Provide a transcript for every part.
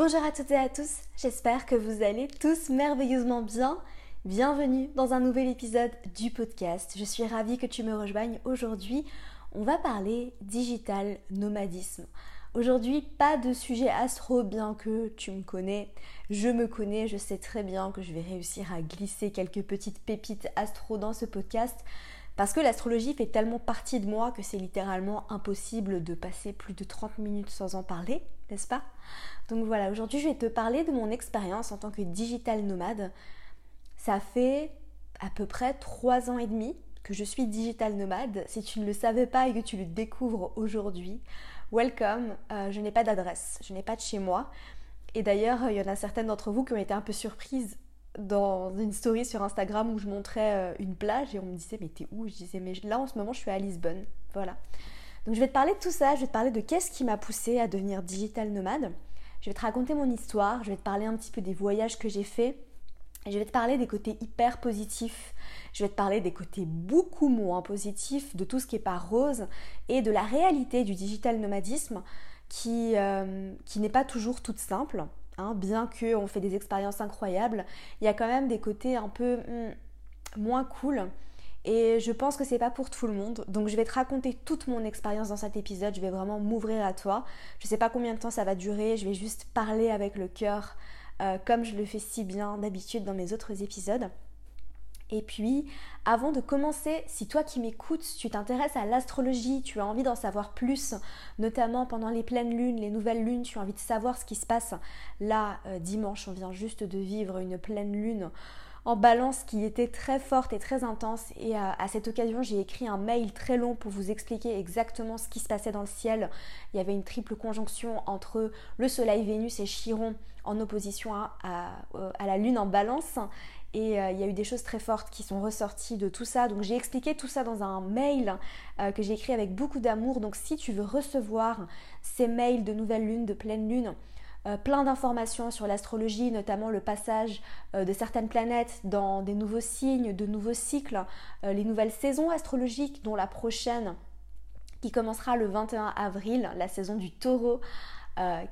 Bonjour à toutes et à tous, j'espère que vous allez tous merveilleusement bien. Bienvenue dans un nouvel épisode du podcast. Je suis ravie que tu me rejoignes aujourd'hui. On va parler digital nomadisme. Aujourd'hui, pas de sujet astro, bien que tu me connais. Je me connais, je sais très bien que je vais réussir à glisser quelques petites pépites astro dans ce podcast. Parce que l'astrologie fait tellement partie de moi que c'est littéralement impossible de passer plus de 30 minutes sans en parler, n'est-ce pas? Donc voilà, aujourd'hui je vais te parler de mon expérience en tant que digital nomade. Ça fait à peu près 3 ans et demi que je suis digital nomade. Si tu ne le savais pas et que tu le découvres aujourd'hui, welcome. Euh, je n'ai pas d'adresse, je n'ai pas de chez moi. Et d'ailleurs, il y en a certaines d'entre vous qui ont été un peu surprises dans une story sur Instagram où je montrais euh, une plage et on me disait mais t'es où? Je disais mais là en ce moment je suis à Lisbonne. Voilà. Donc je vais te parler de tout ça, je vais te parler de qu'est-ce qui m'a poussé à devenir digital nomade. Je vais te raconter mon histoire, je vais te parler un petit peu des voyages que j'ai faits. Je vais te parler des côtés hyper positifs, je vais te parler des côtés beaucoup moins positifs, de tout ce qui est pas rose et de la réalité du digital nomadisme qui, euh, n'est pas toujours toute simple. Hein, bien qu'on fait des expériences incroyables, il y a quand même des côtés un peu hmm, moins cool. Et je pense que c'est pas pour tout le monde. Donc je vais te raconter toute mon expérience dans cet épisode. Je vais vraiment m'ouvrir à toi. Je sais pas combien de temps ça va durer. Je vais juste parler avec le cœur, euh, comme je le fais si bien d'habitude dans mes autres épisodes. Et puis, avant de commencer, si toi qui m'écoutes, tu t'intéresses à l'astrologie, tu as envie d'en savoir plus, notamment pendant les pleines lunes, les nouvelles lunes, tu as envie de savoir ce qui se passe. Là, euh, dimanche, on vient juste de vivre une pleine lune en balance qui était très forte et très intense. Et à, à cette occasion, j'ai écrit un mail très long pour vous expliquer exactement ce qui se passait dans le ciel. Il y avait une triple conjonction entre le Soleil, Vénus et Chiron en opposition à, à la Lune en balance. Et euh, il y a eu des choses très fortes qui sont ressorties de tout ça. Donc j'ai expliqué tout ça dans un mail euh, que j'ai écrit avec beaucoup d'amour. Donc si tu veux recevoir ces mails de nouvelle lune, de pleine lune, euh, plein d'informations sur l'astrologie, notamment le passage de certaines planètes dans des nouveaux signes, de nouveaux cycles, les nouvelles saisons astrologiques, dont la prochaine qui commencera le 21 avril, la saison du taureau,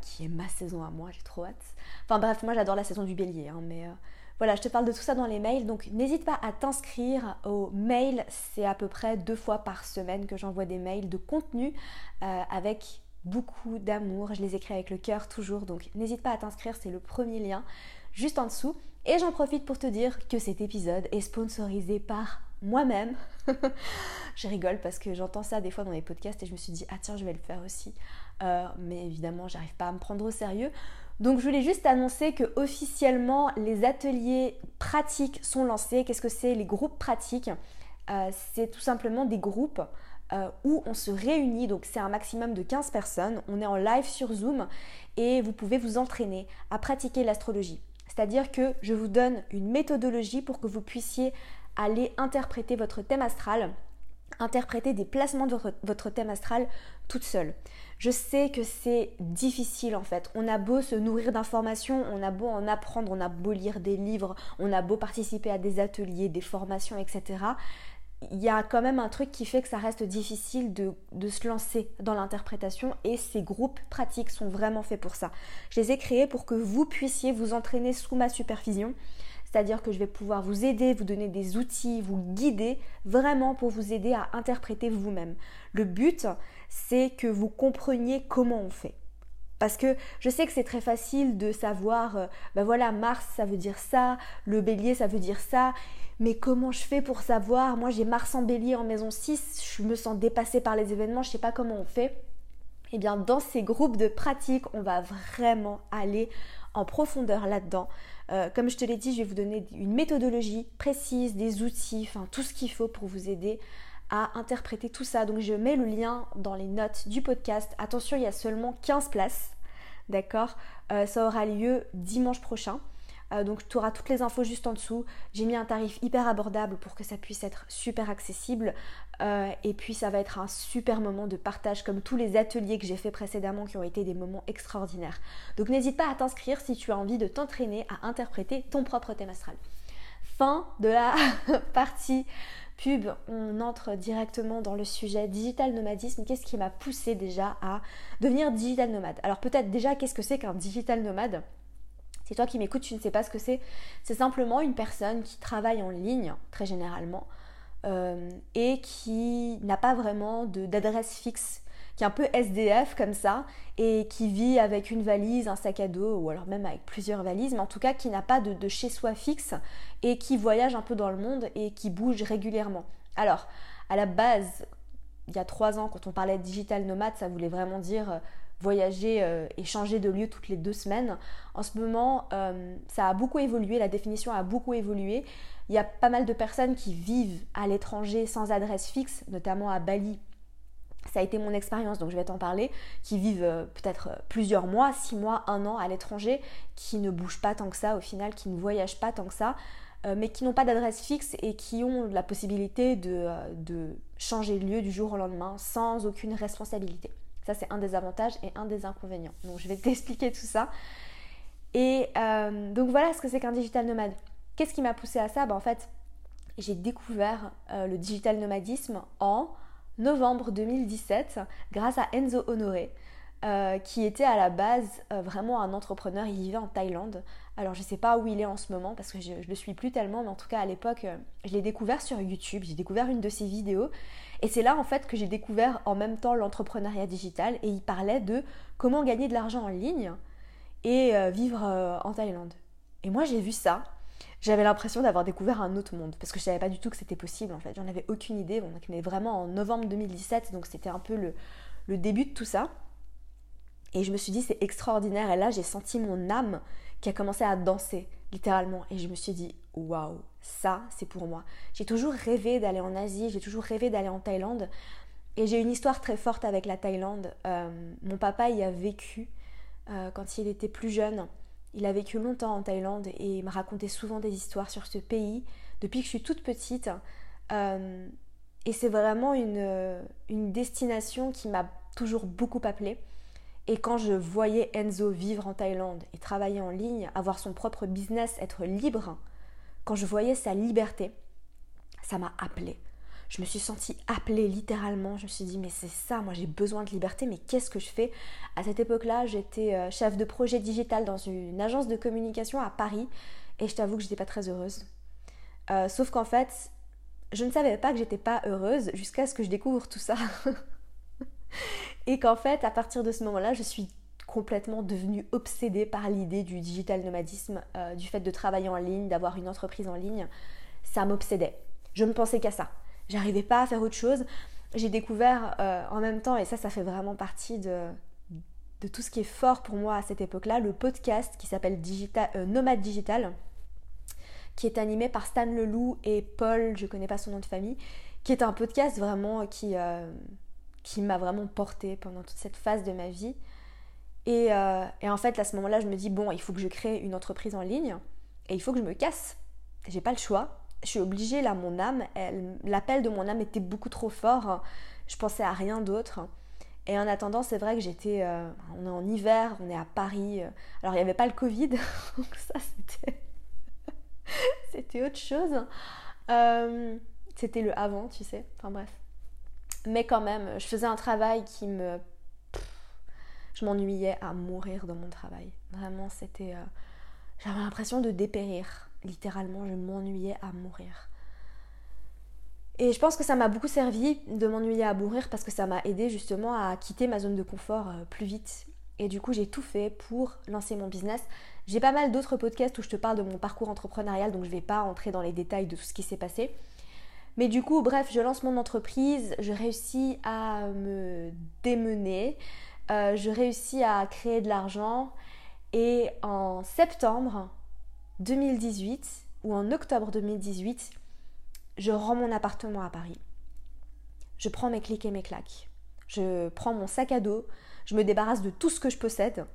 qui est ma saison à moi, j'ai trop hâte. Enfin bref, moi j'adore la saison du bélier, hein, mais voilà, je te parle de tout ça dans les mails, donc n'hésite pas à t'inscrire au mail. C'est à peu près deux fois par semaine que j'envoie des mails de contenu euh, avec beaucoup d'amour. Je les écris avec le cœur toujours, donc n'hésite pas à t'inscrire, c'est le premier lien juste en dessous. Et j'en profite pour te dire que cet épisode est sponsorisé par moi-même. je rigole parce que j'entends ça des fois dans les podcasts et je me suis dit, ah tiens, je vais le faire aussi. Euh, mais évidemment, j'arrive pas à me prendre au sérieux. Donc je voulais juste annoncer que officiellement les ateliers pratiques sont lancés. Qu'est-ce que c'est les groupes pratiques? Euh, C'est tout simplement des groupes euh, où on se réunit, donc c'est un maximum de 15 personnes, on est en live sur Zoom et vous pouvez vous entraîner à pratiquer l'astrologie. C'est-à-dire que je vous donne une méthodologie pour que vous puissiez aller interpréter votre thème astral interpréter des placements de votre thème astral toute seule. Je sais que c'est difficile en fait. On a beau se nourrir d'informations, on a beau en apprendre, on a beau lire des livres, on a beau participer à des ateliers, des formations, etc. Il y a quand même un truc qui fait que ça reste difficile de, se lancer dans l'interprétation et ces groupes pratiques sont vraiment faits pour ça. Je les ai créés pour que vous puissiez vous entraîner sous ma supervision c'est-à-dire que je vais pouvoir vous aider, vous donner des outils, vous guider vraiment pour vous aider à interpréter vous-même. Le but, c'est que vous compreniez comment on fait. Parce que je sais que c'est très facile de savoir, ben voilà, Mars ça veut dire ça, le bélier ça veut dire ça, mais comment je fais pour savoir? Moi j'ai Mars en bélier en maison 6, je me sens dépassée par les événements, je ne sais pas comment on fait. Eh bien dans ces groupes de pratique, on va vraiment aller en profondeur là-dedans. Euh, comme je te l'ai dit, je vais vous donner une méthodologie précise, des outils, enfin tout ce qu'il faut pour vous aider à interpréter tout ça. Donc je mets le lien dans les notes du podcast. Attention, il y a seulement 15 places. D'accord? Euh, Ça aura lieu dimanche prochain. Euh, donc tu auras toutes les infos juste en dessous. J'ai mis un tarif hyper abordable pour que ça puisse être super accessible. Euh, et puis ça va être un super moment de partage comme tous les ateliers que j'ai fait précédemment qui ont été des moments extraordinaires. Donc n'hésite pas à t'inscrire si tu as envie de t'entraîner à interpréter ton propre thème astral. fin de la partie pub, on entre directement dans le sujet digital nomadisme. Qu'est-ce qui m'a poussé déjà à devenir digital nomade? Alors peut-être déjà qu'est-ce que c'est qu'un digital nomade? C'est toi qui m'écoutes, tu ne sais pas ce que c'est. C'est simplement une personne qui travaille en ligne, très généralement, euh, et qui n'a pas vraiment d'adresse fixe, qui est un peu SDF comme ça, et qui vit avec une valise, un sac à dos, ou alors même avec plusieurs valises, mais en tout cas qui n'a pas de, chez soi fixe, et qui voyage un peu dans le monde et qui bouge régulièrement. Alors, à la base, il y a trois ans, quand on parlait de digital nomade, ça voulait vraiment dire euh, voyager euh, et changer de lieu toutes les deux semaines. En ce moment, euh, ça a beaucoup évolué, la définition a beaucoup évolué. Il y a pas mal de personnes qui vivent à l'étranger sans adresse fixe, notamment à Bali. Ça a été mon expérience, donc je vais t'en parler, qui vivent euh, peut-être plusieurs mois, six mois, un an à l'étranger, qui ne bougent pas tant que ça au final, qui ne voyagent pas tant que ça, mais qui n'ont pas d'adresse fixe et qui ont la possibilité de, changer de lieu du jour au lendemain sans aucune responsabilité. Ça, c'est un des avantages et un des inconvénients. Donc, je vais t'expliquer tout ça. Et euh, donc, voilà ce que c'est qu'un digital nomade. Qu'est-ce qui m'a poussé à ça? Ben, En fait, j'ai découvert euh, le digital nomadisme en novembre 2017 grâce à Enzo Honoré. Euh, qui était à la base vraiment un entrepreneur, il vivait en Thaïlande. Alors je ne sais pas où il est en ce moment parce que je ne le suis plus tellement, mais en tout cas à l'époque, je l'ai découvert sur YouTube, j'ai découvert une de ses vidéos et c'est là en fait que j'ai découvert en même temps l'entrepreneuriat digital et il parlait de comment gagner de l'argent en ligne et euh, vivre euh, en Thaïlande. Et moi j'ai vu ça, j'avais l'impression d'avoir découvert un autre monde parce que je savais pas du tout que c'était possible en fait, j'en avais aucune idée. On est vraiment en novembre 2017 donc c'était un peu le, le début de tout ça. Et je me suis dit c'est extraordinaire et là j'ai senti mon âme qui a commencé à danser littéralement et je me suis dit waouh ça, c'est pour moi. J'ai toujours rêvé d'aller en Asie, j'ai toujours rêvé d'aller en Thaïlande. Et j'ai une histoire très forte avec la Thaïlande. Euh, mon papa y a vécu euh, quand il était plus jeune. Il a vécu longtemps en Thaïlande et il me racontait souvent des histoires sur ce pays depuis que je suis toute petite. Euh, et c'est vraiment une, une destination qui m'a toujours beaucoup appelée. Et quand je voyais Enzo vivre en Thaïlande et travailler en ligne, avoir son propre business, être libre, quand je voyais sa liberté, ça m'a appelée. Je me suis sentie appelée littéralement. Je me suis dit, mais c'est ça, moi j'ai besoin de liberté, mais qu'est-ce que je fais? À cette époque-là, j'étais euh, chef de projet digital dans une agence de communication à Paris et je t'avoue que j'étais pas très heureuse. Euh, sauf qu'en fait, je ne savais pas que j'étais pas heureuse jusqu'à ce que je découvre tout ça. et qu'en fait, à partir de ce moment-là, je suis complètement devenue obsédée par l'idée du digital nomadisme, euh, du fait de travailler en ligne, d'avoir une entreprise en ligne. Ça m'obsédait. Je ne pensais qu'à ça. J'arrivais pas à faire autre chose. J'ai découvert euh, en même temps, et ça, ça fait vraiment partie de, tout ce qui est fort pour moi à cette époque-là, le podcast qui s'appelle euh, Nomade Digital, qui est animé par Stan Leloup et Paul, je connais pas son nom de famille, qui est un podcast vraiment qui, qui m'a vraiment porté pendant toute cette phase de ma vie. Euh, et, en fait, à ce moment-là, je me dis, bon, il faut que je crée une entreprise en ligne et il faut que je me casse. J'ai pas le choix. Je suis obligée, là, mon âme, l'appel de mon âme était beaucoup trop fort. Je pensais à rien d'autre. Et en attendant, c'est vrai que j'étais. Euh, on est en hiver, on est à Paris. Alors, il n'y avait pas le Covid, donc ça, c'était. autre chose. Euh, c'était le avant, tu sais. Enfin, bref. Mais quand même, je faisais un travail qui me je m'ennuyais à mourir dans mon travail. Vraiment, c'était. Euh, j'avais l'impression de dépérir. Littéralement, je m'ennuyais à mourir. Et je pense que ça m'a beaucoup servi de m'ennuyer à mourir parce que ça m'a aidé justement à quitter ma zone de confort euh, plus vite. Et du coup, j'ai tout fait pour lancer mon business. J'ai pas mal d'autres podcasts où je te parle de mon parcours entrepreneurial, donc je vais pas entrer dans les détails de tout ce qui s'est passé. Mais du coup, bref, je lance mon entreprise, je réussis à me démener, euh, je réussis à créer de l'argent et en septembre 2018 ou en octobre 2018, je rends mon appartement à Paris. Je prends mes clics et mes claques. Je prends mon sac à dos, je me débarrasse de tout ce que je possède.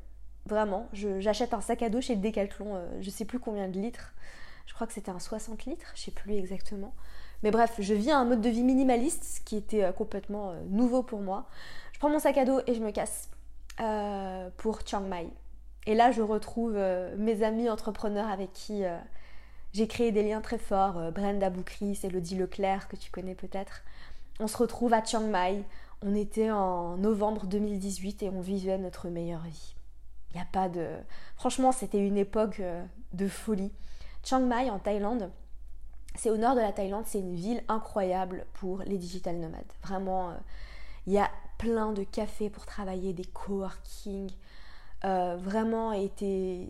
Vraiment, j'achète un sac à dos chez le Decathlon, euh, je sais plus combien de litres. Je crois que c'était un 60 litres, je sais plus exactement. Mais bref, je vis un mode de vie minimaliste, ce qui était euh, complètement nouveau pour moi prends mon sac à dos et je me casse euh, pour Chiang Mai. Et là, je retrouve euh, mes amis entrepreneurs avec qui euh, J'ai créé des liens très forts. Euh, Brenda Boukris, Elodie Leclerc, que tu connais peut-être. On se retrouve à Chiang Mai. On était en novembre 2018 et on vivait notre meilleure vie. Il n'y a pas de. Franchement, c'était une époque de folie. Chiang Mai en Thaïlande, c'est au nord de la Thaïlande, c'est une ville incroyable pour les digital nomades. Vraiment, il y a plein de cafés pour travailler, des coworking. Euh, vraiment,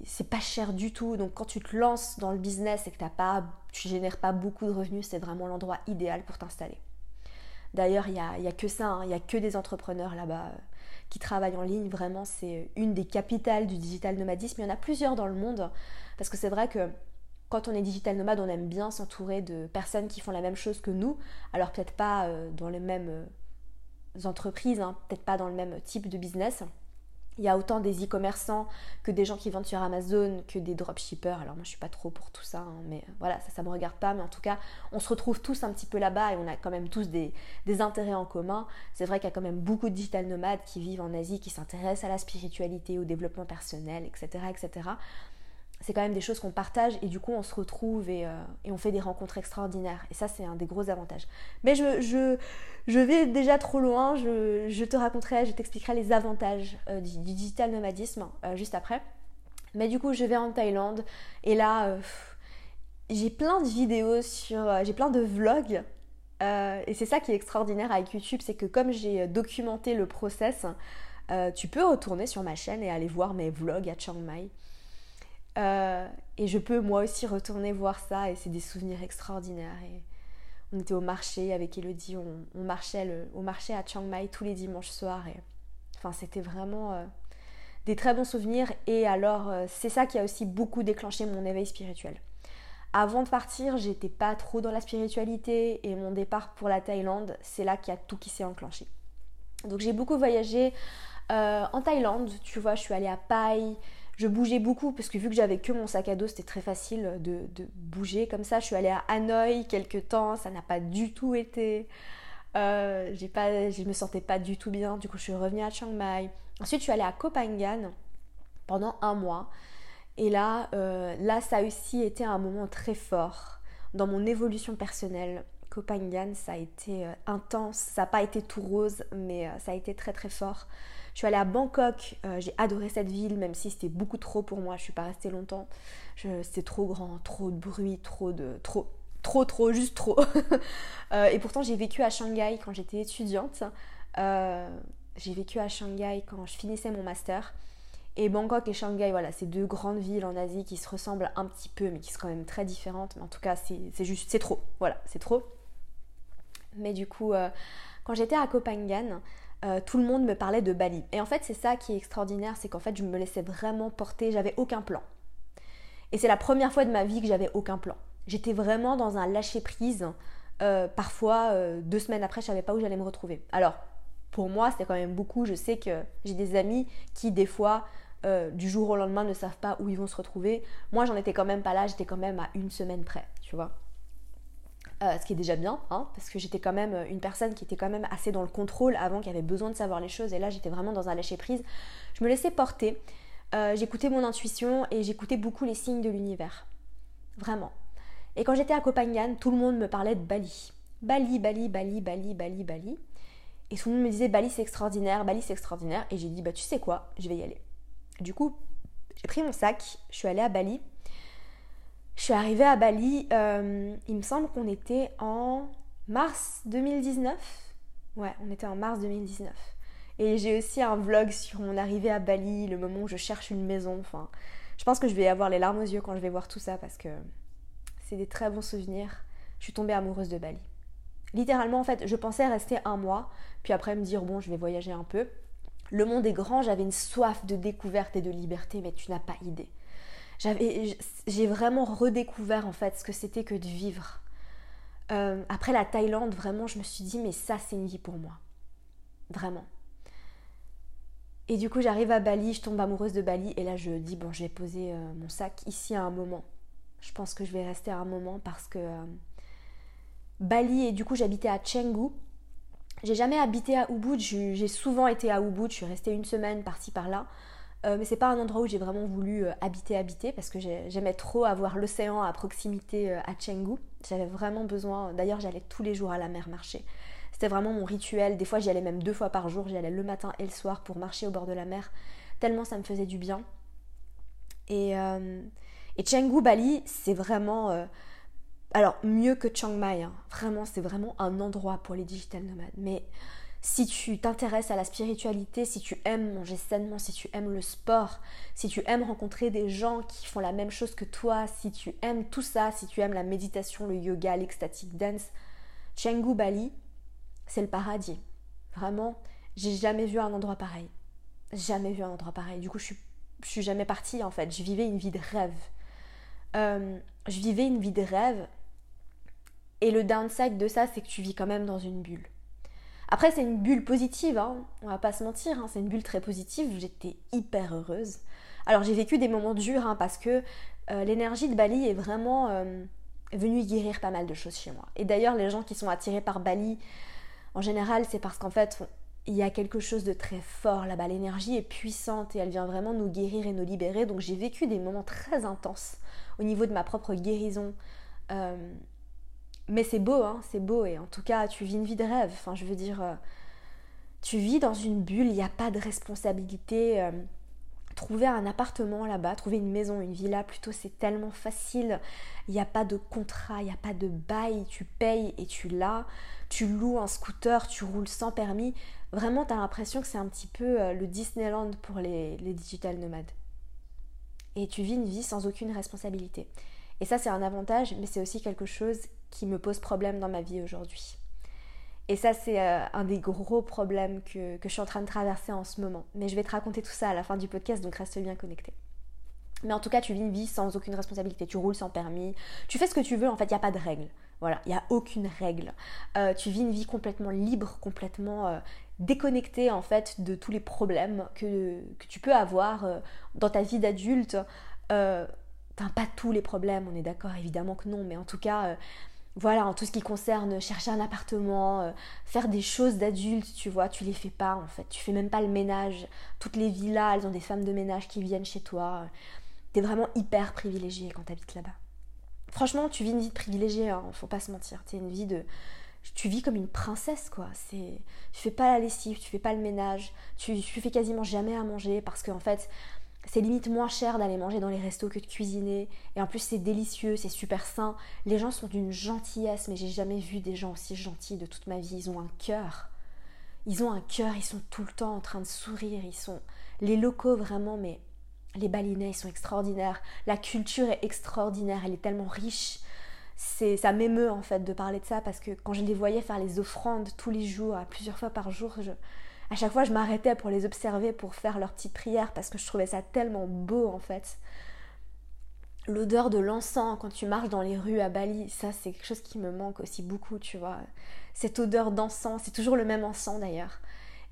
c'est pas cher du tout. Donc, quand tu te lances dans le business et que as pas, tu génères pas beaucoup de revenus, c'est vraiment l'endroit idéal pour t'installer. D'ailleurs, il n'y a, a, que ça, hein. il n'y a que des entrepreneurs là-bas euh, qui travaillent en ligne. Vraiment, c'est une des capitales du digital nomadisme. Il y en a plusieurs dans le monde. Parce que c'est vrai que quand on est digital nomade, on aime bien s'entourer de personnes qui font la même chose que nous. Alors peut-être pas euh, dans les mêmes entreprises, hein, peut-être pas dans le même type de business. Il y a autant des e-commerçants que des gens qui vendent sur Amazon, que des dropshippers. Alors moi je suis pas trop pour tout ça, hein, mais euh, voilà, ça ça me regarde pas. Mais en tout cas, on se retrouve tous un petit peu là-bas et on a quand même tous des, des intérêts en commun. C'est vrai qu'il y a quand même beaucoup de digital nomades qui vivent en Asie, qui s'intéressent à la spiritualité, au développement personnel, etc. etc c'est quand même des choses qu'on partage et du coup on se retrouve et, euh, on fait des rencontres extraordinaires. Et ça c'est un des gros avantages. Mais je, je, vais déjà trop loin, je, te raconterai, je t'expliquerai les avantages euh, du, digital nomadisme euh, juste après. Mais du coup je vais en Thaïlande et là j'ai plein de vidéos sur... j'ai plein de vlogs. et c'est ça qui est extraordinaire avec YouTube, c'est que comme j'ai documenté le process, tu peux retourner sur ma chaîne et aller voir mes vlogs à Chiang Mai. Euh, et je peux moi aussi retourner voir ça et c'est des souvenirs extraordinaires. On était au marché avec Elodie, on, marchait au marché à Chiang Mai tous les dimanches soirs. Enfin, c'était vraiment euh, des très bons souvenirs. Et alors, euh, c'est ça qui a aussi beaucoup déclenché mon éveil spirituel. Avant de partir, j'étais pas trop dans la spiritualité et mon départ pour la Thaïlande, c'est là qu'il y a tout qui s'est enclenché. Donc j'ai beaucoup voyagé en Thaïlande, tu vois, je suis allée à Pai, je bougeais beaucoup parce que vu que j'avais que mon sac à dos, c'était très facile de, bouger comme ça. Je suis allée à Hanoï quelques temps, ça n'a pas du tout été. Euh, j'ai pas, je me sentais pas du tout bien. Du coup, je suis revenue à Chiang Mai. Ensuite, je suis allée à Koh Phangan pendant un mois. Et là, euh, là, ça a aussi été un moment très fort dans mon évolution personnelle. Koh Phangan, ça a été euh, intense. Ça n'a pas été tout rose, mais ça a été très très fort. Je suis allée à Bangkok, euh, j'ai adoré cette ville, même si c'était beaucoup trop pour moi, je suis pas restée longtemps. C'était trop grand, trop de bruit, trop de. trop, trop, trop, juste trop. Euh, et pourtant, j'ai vécu à Shanghai quand j'étais étudiante. Euh, j'ai vécu à Shanghai quand je finissais mon master. Et Bangkok et Shanghai, voilà, c'est deux grandes villes en Asie qui se ressemblent un petit peu, mais qui sont quand même très différentes. Mais en tout cas, c'est juste, c'est trop. Voilà, c'est trop. Mais du coup, quand j'étais à Phangan, euh, tout le monde me parlait de Bali. Et en fait, c'est ça qui est extraordinaire, c'est qu'en fait, je me laissais vraiment porter, j'avais aucun plan. Et c'est la première fois de ma vie que j'avais aucun plan. J'étais vraiment dans un lâcher-prise. Euh, parfois, euh, deux semaines après, je savais pas où j'allais me retrouver. Alors, pour moi, c'était quand même beaucoup. Je sais que j'ai des amis qui, des fois, du jour au lendemain, ne savent pas où ils vont se retrouver. Moi, j'en étais quand même pas là, j'étais quand même à une semaine près, tu vois. Euh, ce qui est déjà bien, hein, parce que j'étais quand même une personne qui était quand même assez dans le contrôle avant, qui avait besoin de savoir les choses, et là j'étais vraiment dans un lâcher prise. Je me laissais porter, euh, j'écoutais mon intuition et j'écoutais beaucoup les signes de l'univers, vraiment. Et quand j'étais à Copenhague, tout le monde me parlait de Bali, Bali, Bali, Bali, Bali, Bali, Bali, et tout le monde me disait Bali c'est extraordinaire, Bali c'est extraordinaire, et j'ai dit bah tu sais quoi, je vais y aller. Du coup, j'ai pris mon sac, je suis allée à Bali je suis arrivée à Bali, euh, il me semble qu'on était en mars 2019. Ouais, on était en mars 2019. Et j'ai aussi un vlog sur mon arrivée à Bali, le moment où je cherche une maison. Enfin, je pense que je vais avoir les larmes aux yeux quand je vais voir tout ça parce que c'est des très bons souvenirs. Je suis tombée amoureuse de Bali. Littéralement, en fait, je pensais rester un mois, puis après me dire, bon, je vais voyager un peu. Le monde est grand, j'avais une soif de découverte et de liberté, mais tu n'as pas idée j'ai vraiment redécouvert en fait ce que c'était que de vivre. Euh, après la Thaïlande, vraiment, je me suis dit, mais ça, c'est une vie pour moi. Vraiment. Et du coup, j'arrive à Bali, je tombe amoureuse de Bali, et là, je dis, bon, je vais poser euh, mon sac ici à un moment. Je pense que je vais rester à un moment parce que euh, Bali, et du coup, j'habitais à Chengu. J'ai jamais habité à Ubud, j'ai souvent été à Ubud, je suis restée une semaine par-ci par-là. Euh, mais c'est pas un endroit où j'ai vraiment voulu euh, habiter, habiter, parce que j'aimais trop avoir l'océan à proximité à Chengdu. J'avais vraiment besoin, d'ailleurs j'allais tous les jours à la mer marcher. C'était vraiment mon rituel. Des fois j'y allais même deux fois par jour, j'y allais le matin et le soir pour marcher au bord de la mer, tellement ça me faisait du bien. Et, et Chengdu, Bali, c'est vraiment alors, mieux que Chiang Mai, hein. vraiment, c'est vraiment un endroit pour les digital nomades. Mais si tu t'intéresses à la spiritualité, si tu aimes manger sainement, si tu aimes le sport, si tu aimes rencontrer des gens qui font la même chose que toi, si tu aimes tout ça, si tu aimes la méditation, le yoga, l'ecstatic dance, Chengdu Bali, c'est le paradis. Vraiment, j'ai jamais vu un endroit pareil. Jamais vu un endroit pareil. Du coup, je suis, je suis jamais partie en fait. Je vivais une vie de rêve. Euh, je vivais une vie de rêve et le downside de ça, c'est que tu vis quand même dans une bulle. Après, c'est une bulle positive, hein. on va pas se mentir, hein. c'est une bulle très positive. J'étais hyper heureuse. Alors, j'ai vécu des moments durs hein, parce que euh, l'énergie de Bali est vraiment euh, venue guérir pas mal de choses chez moi. Et d'ailleurs, les gens qui sont attirés par Bali, en général, c'est parce qu'en fait, il y a quelque chose de très fort là-bas. L'énergie est puissante et elle vient vraiment nous guérir et nous libérer. Donc, j'ai vécu des moments très intenses au niveau de ma propre guérison. Euh, mais c'est beau, hein, c'est beau. Et en tout cas, tu vis une vie de rêve. Enfin, je veux dire, euh, tu vis dans une bulle, il n'y a pas de responsabilité. Euh, trouver un appartement là-bas, trouver une maison, une villa, plutôt, c'est tellement facile. Il n'y a pas de contrat, il n'y a pas de bail. Tu payes et tu l'as. Tu loues un scooter, tu roules sans permis. Vraiment, tu as l'impression que c'est un petit peu euh, le Disneyland pour les, les digital nomades. Et tu vis une vie sans aucune responsabilité. Et ça, c'est un avantage, mais c'est aussi quelque chose qui me pose problème dans ma vie aujourd'hui. Et ça, c'est euh, un des gros problèmes que, je suis en train de traverser en ce moment. Mais je vais te raconter tout ça à la fin du podcast, donc reste bien connecté. Mais en tout cas, tu vis une vie sans aucune responsabilité. Tu roules sans permis. Tu fais ce que tu veux. En fait, il n'y a pas de règle. Voilà, il n'y a aucune règle. Euh, tu vis une vie complètement libre, complètement euh, déconnectée en fait de tous les problèmes que, que tu peux avoir dans ta vie d'adulte. Enfin, pas tous les problèmes, on est d'accord, évidemment que non, mais en tout cas, voilà, en tout ce qui concerne chercher un appartement, euh, faire des choses d'adultes, tu vois, tu les fais pas en fait. Tu fais même pas le ménage. Toutes les villas, elles ont des femmes de ménage qui viennent chez toi. T'es vraiment hyper privilégié quand t'habites là-bas. Franchement, tu vis une vie de privilégié, hein, faut pas se mentir. T'es une vie de. Tu vis comme une princesse, quoi. C'est, tu fais pas la lessive, tu fais pas le ménage, tu, tu fais quasiment jamais à manger parce qu'en fait, c'est limite moins cher d'aller manger dans les restos que de cuisiner. Et en plus, c'est délicieux, c'est super sain. Les gens sont d'une gentillesse, mais j'ai jamais vu des gens aussi gentils de toute ma vie. Ils ont un cœur. Ils ont un cœur, ils sont tout le temps en train de sourire. Ils sont. Les locaux, vraiment, mais les balinais, ils sont extraordinaires. La culture est extraordinaire, elle est tellement riche. C'est, ça m'émeut en fait de parler de ça parce que quand je les voyais faire les offrandes tous les jours, plusieurs fois par jour, je, à chaque fois je m'arrêtais pour les observer, pour faire leurs petites prières parce que je trouvais ça tellement beau en fait. L'odeur de l'encens quand tu marches dans les rues à Bali, ça c'est quelque chose qui me manque aussi beaucoup, tu vois. Cette odeur d'encens, c'est toujours le même encens d'ailleurs.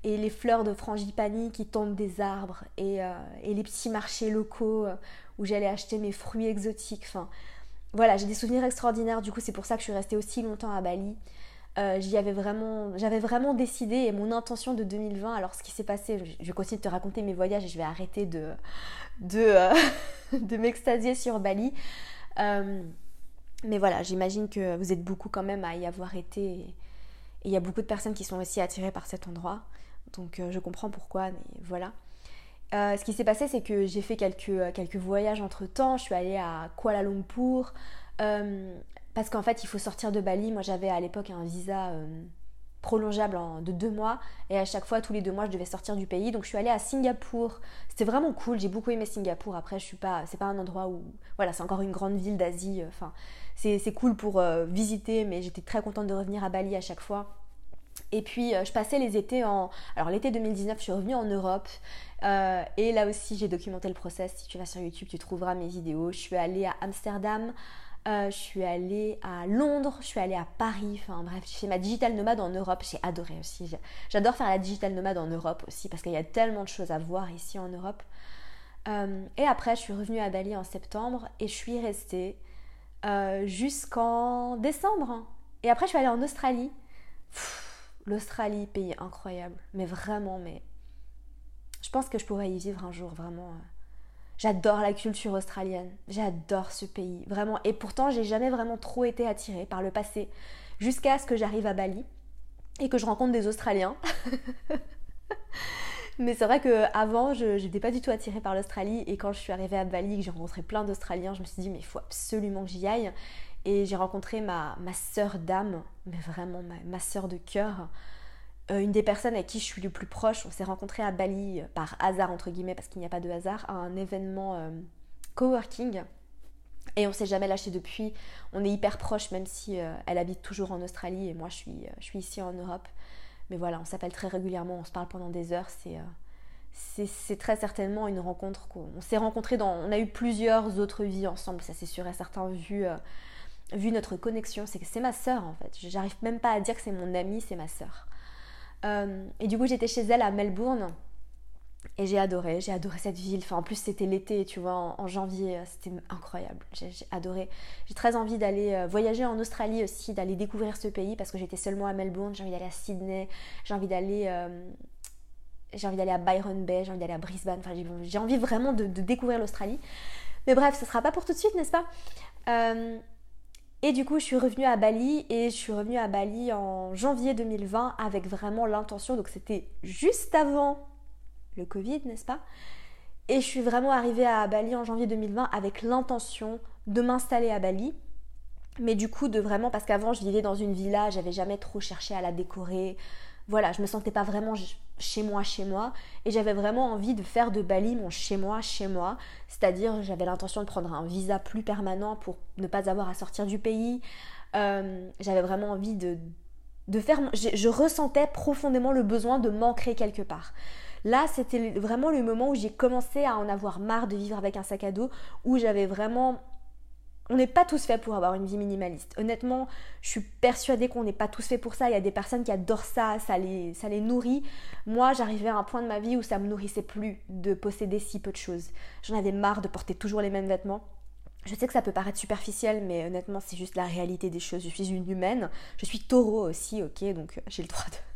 Et les fleurs de frangipani qui tombent des arbres et, euh, les petits marchés locaux euh, où j'allais acheter mes fruits exotiques. Enfin, voilà, j'ai des souvenirs extraordinaires. Du coup, c'est pour ça que je suis restée aussi longtemps à Bali. Euh, j'y avais vraiment, j'avais vraiment décidé et mon intention de 2020. Alors ce qui s'est passé, je vais continuer de te raconter mes voyages et je vais arrêter de de, euh, m'extasier sur Bali. Euh, mais voilà, j'imagine que vous êtes beaucoup quand même à y avoir été et il y a beaucoup de personnes qui sont aussi attirées par cet endroit. Donc je comprends pourquoi, mais voilà. ce qui s'est passé, c'est que j'ai fait quelques, quelques voyages entre temps. Je suis allée à Kuala Lumpur, parce qu'en fait, il faut sortir de Bali. Moi, j'avais à l'époque un visa euh, prolongeable de deux mois. Et à chaque fois, tous les deux mois, je devais sortir du pays. Donc, je suis allée à Singapour. C'était vraiment cool. J'ai beaucoup aimé Singapour. Après, je suis pas. C'est pas un endroit où. Voilà, c'est encore une grande ville d'Asie. Enfin, c'est cool pour euh, visiter. Mais j'étais très contente de revenir à Bali à chaque fois. Et puis, euh, je passais les étés en. Alors, l'été 2019, je suis revenue en Europe. et là aussi, j'ai documenté le process. Si tu vas sur YouTube, tu trouveras mes vidéos. Je suis allée à Amsterdam. Euh, je suis allée à Londres, je suis allée à Paris, enfin bref, j'ai fait ma digital nomade en Europe, j'ai adoré aussi. J'adore faire la digital nomade en Europe aussi parce qu'il y a tellement de choses à voir ici en Europe. Euh, et après, je suis revenue à Bali en septembre et je suis restée euh, jusqu'en décembre. Et après, je suis allée en Australie. L'Australie, pays incroyable, mais vraiment, mais je pense que je pourrais y vivre un jour, vraiment. J'adore la culture australienne, j'adore ce pays, vraiment. Et pourtant, j'ai jamais vraiment trop été attirée par le passé, jusqu'à ce que j'arrive à Bali et que je rencontre des Australiens. Mais c'est vrai qu'avant, je n'étais pas du tout attirée par l'Australie. Et quand je suis arrivée à Bali, que j'ai rencontré plein d'Australiens, je me suis dit, mais il faut absolument que j'y aille. Et j'ai rencontré ma, ma sœur d'âme, mais vraiment ma, ma sœur de cœur. Euh, une des personnes avec qui je suis le plus proche, on s'est rencontrés à Bali euh, par hasard, entre guillemets, parce qu'il n'y a pas de hasard, à un événement euh, coworking. Et on s'est jamais lâché depuis. On est hyper proches, même si elle habite toujours en Australie et moi je suis, je suis ici en Europe. Mais voilà, on s'appelle très régulièrement, on se parle pendant des heures. C'est, c'est, très certainement une rencontre qu'on s'est rencontrés dans. On a eu plusieurs autres vies ensemble, ça c'est sûr et certain, vu, vu notre connexion. C'est que c'est ma sœur en fait. J'arrive même pas à dire que c'est mon amie, c'est ma sœur. Euh, et du coup, j'étais chez elle à Melbourne. Et j'ai adoré, j'ai adoré cette ville. Enfin, en plus, c'était l'été, tu vois, en, janvier, euh, c'était incroyable. J'ai adoré. J'ai très envie d'aller euh, voyager en Australie aussi, d'aller découvrir ce pays parce que j'étais seulement à Melbourne. J'ai envie d'aller à Sydney, j'ai envie d'aller. j'ai envie d'aller à Byron Bay, j'ai envie d'aller à Brisbane. Enfin, j'ai envie vraiment de, découvrir l'Australie. Mais bref, ce sera pas pour tout de suite, n'est-ce pas? Et du coup, je suis revenue à Bali et je suis revenue à Bali en janvier 2020 avec vraiment l'intention, donc c'était juste avant le Covid, n'est-ce pas? Et je suis vraiment arrivée à Bali en janvier 2020 avec l'intention de m'installer à Bali. Mais du coup, de vraiment, parce qu'avant je vivais dans une villa, j'avais jamais trop cherché à la décorer, voilà, je me sentais pas vraiment chez moi, chez moi, et j'avais vraiment envie de faire de Bali mon chez moi, chez moi. C'est-à-dire, j'avais l'intention de prendre un visa plus permanent pour ne pas avoir à sortir du pays. Euh, j'avais vraiment envie de, de faire. Je, je, ressentais profondément le besoin de m'ancrer quelque part. Là, c'était vraiment le moment où j'ai commencé à en avoir marre de vivre avec un sac à dos, où j'avais vraiment on n'est pas tous faits pour avoir une vie minimaliste. Honnêtement, je suis persuadée qu'on n'est pas tous faits pour ça. Il y a des personnes qui adorent ça, ça les, ça les nourrit. Moi, j'arrivais à un point de ma vie où ça me nourrissait plus de posséder si peu de choses. J'en avais marre de porter toujours les mêmes vêtements. Je sais que ça peut paraître superficiel, mais honnêtement, c'est juste la réalité des choses. Je suis une humaine. Je suis taureau aussi, ok, donc euh, j'ai le droit de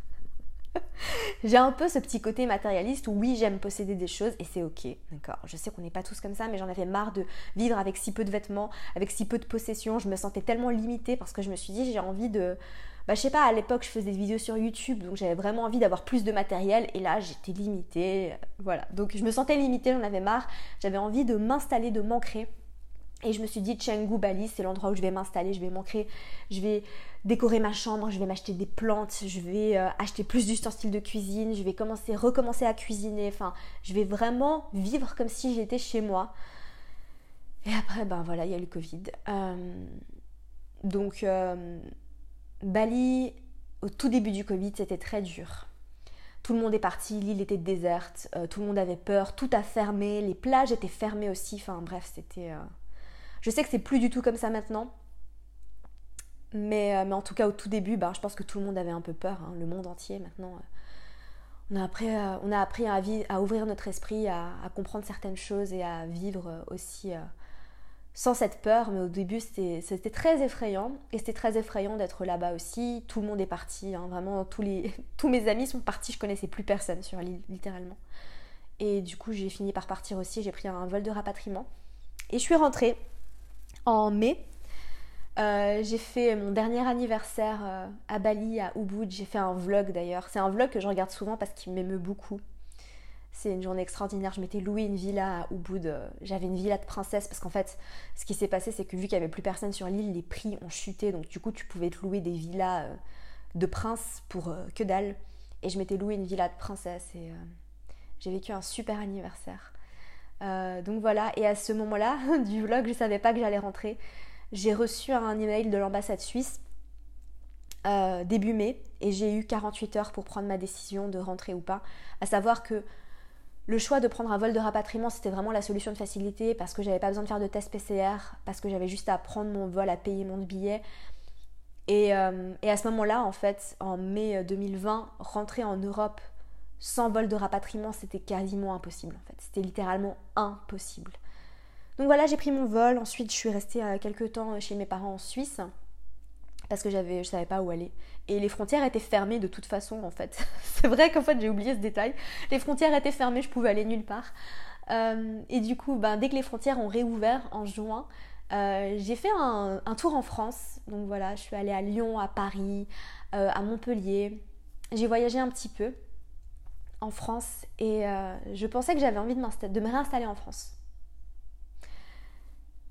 j'ai un peu ce petit côté matérialiste où oui, j'aime posséder des choses et c'est ok, d'accord. Je sais qu'on n'est pas tous comme ça, mais j'en avais marre de vivre avec si peu de vêtements, avec si peu de possessions. Je me sentais tellement limitée parce que je me suis dit, j'ai envie de. Bah, je sais pas, à l'époque, je faisais des vidéos sur YouTube, donc j'avais vraiment envie d'avoir plus de matériel et là, j'étais limitée. Voilà. Donc, je me sentais limitée, j'en avais marre. J'avais envie de m'installer, de m'ancrer. Et je me suis dit, Chengdu, Bali, c'est l'endroit où je vais m'installer, je vais m'ancrer, je vais décorer ma chambre, je vais m'acheter des plantes, je vais euh, acheter plus d'ustensiles de cuisine, je vais commencer, recommencer à cuisiner. Enfin, je vais vraiment vivre comme si j'étais chez moi. Et après, ben voilà, il y a le Covid. Euh, donc, euh, Bali, au tout début du Covid, c'était très dur. Tout le monde est parti, l'île était déserte, tout le monde avait peur, tout a fermé, les plages étaient fermées aussi. Enfin, bref, c'était je sais que c'est plus du tout comme ça maintenant. Mais, euh, en tout cas, au tout début, bah, je pense que tout le monde avait un peu peur, hein, le monde entier maintenant. Euh, on a appris, euh, on a appris à, ouvrir notre esprit, à, comprendre certaines choses et à vivre aussi sans cette peur. Mais au début, c'était très effrayant. Et c'était très effrayant d'être là-bas aussi. Tout le monde est parti. Hein, vraiment, tous, tous mes amis sont partis. Je connaissais plus personne sur l'île, littéralement. Et du coup, j'ai fini par partir aussi. J'ai pris un vol de rapatriement. Et je suis rentrée en mai. Euh, j'ai fait mon dernier anniversaire euh, à Bali, à Ubud. J'ai fait un vlog d'ailleurs. C'est un vlog que je regarde souvent parce qu'il m'émeut beaucoup. C'est une journée extraordinaire. Je m'étais loué une villa à Ubud. J'avais une villa de princesse parce qu'en fait, ce qui s'est passé, c'est que vu qu'il n'y avait plus personne sur l'île, les prix ont chuté. Donc du coup, tu pouvais te louer des villas euh, de prince pour que dalle. Et je m'étais loué une villa de princesse et j'ai vécu un super anniversaire. Euh, donc voilà, et à ce moment-là du vlog, je ne savais pas que j'allais rentrer. J'ai reçu un email de l'ambassade suisse euh, début mai et j'ai eu 48 heures pour prendre ma décision de rentrer ou pas. À savoir que le choix de prendre un vol de rapatriement, c'était vraiment la solution de facilité parce que j'avais pas besoin de faire de test PCR, parce que j'avais juste à prendre mon vol, à payer mon billet. Et, euh, et à ce moment-là, en fait, en mai 2020, rentrer en Europe sans vol de rapatriement, c'était quasiment impossible en fait. C'était littéralement impossible. Donc voilà, j'ai pris mon vol. Ensuite, je suis restée euh, quelques temps chez mes parents en Suisse. parce que j'avais, je savais pas où aller. Et les frontières étaient fermées de toute façon en fait. c'est vrai qu'en fait j'ai oublié ce détail. Les frontières étaient fermées, je pouvais aller nulle part. Euh, et du coup, ben, dès que les frontières ont réouvert en juin, euh, j'ai fait un, tour en France. Donc voilà, je suis allée à Lyon, à Paris, euh, à Montpellier. J'ai voyagé un petit peu en France et je pensais que j'avais envie de, de me réinstaller en France.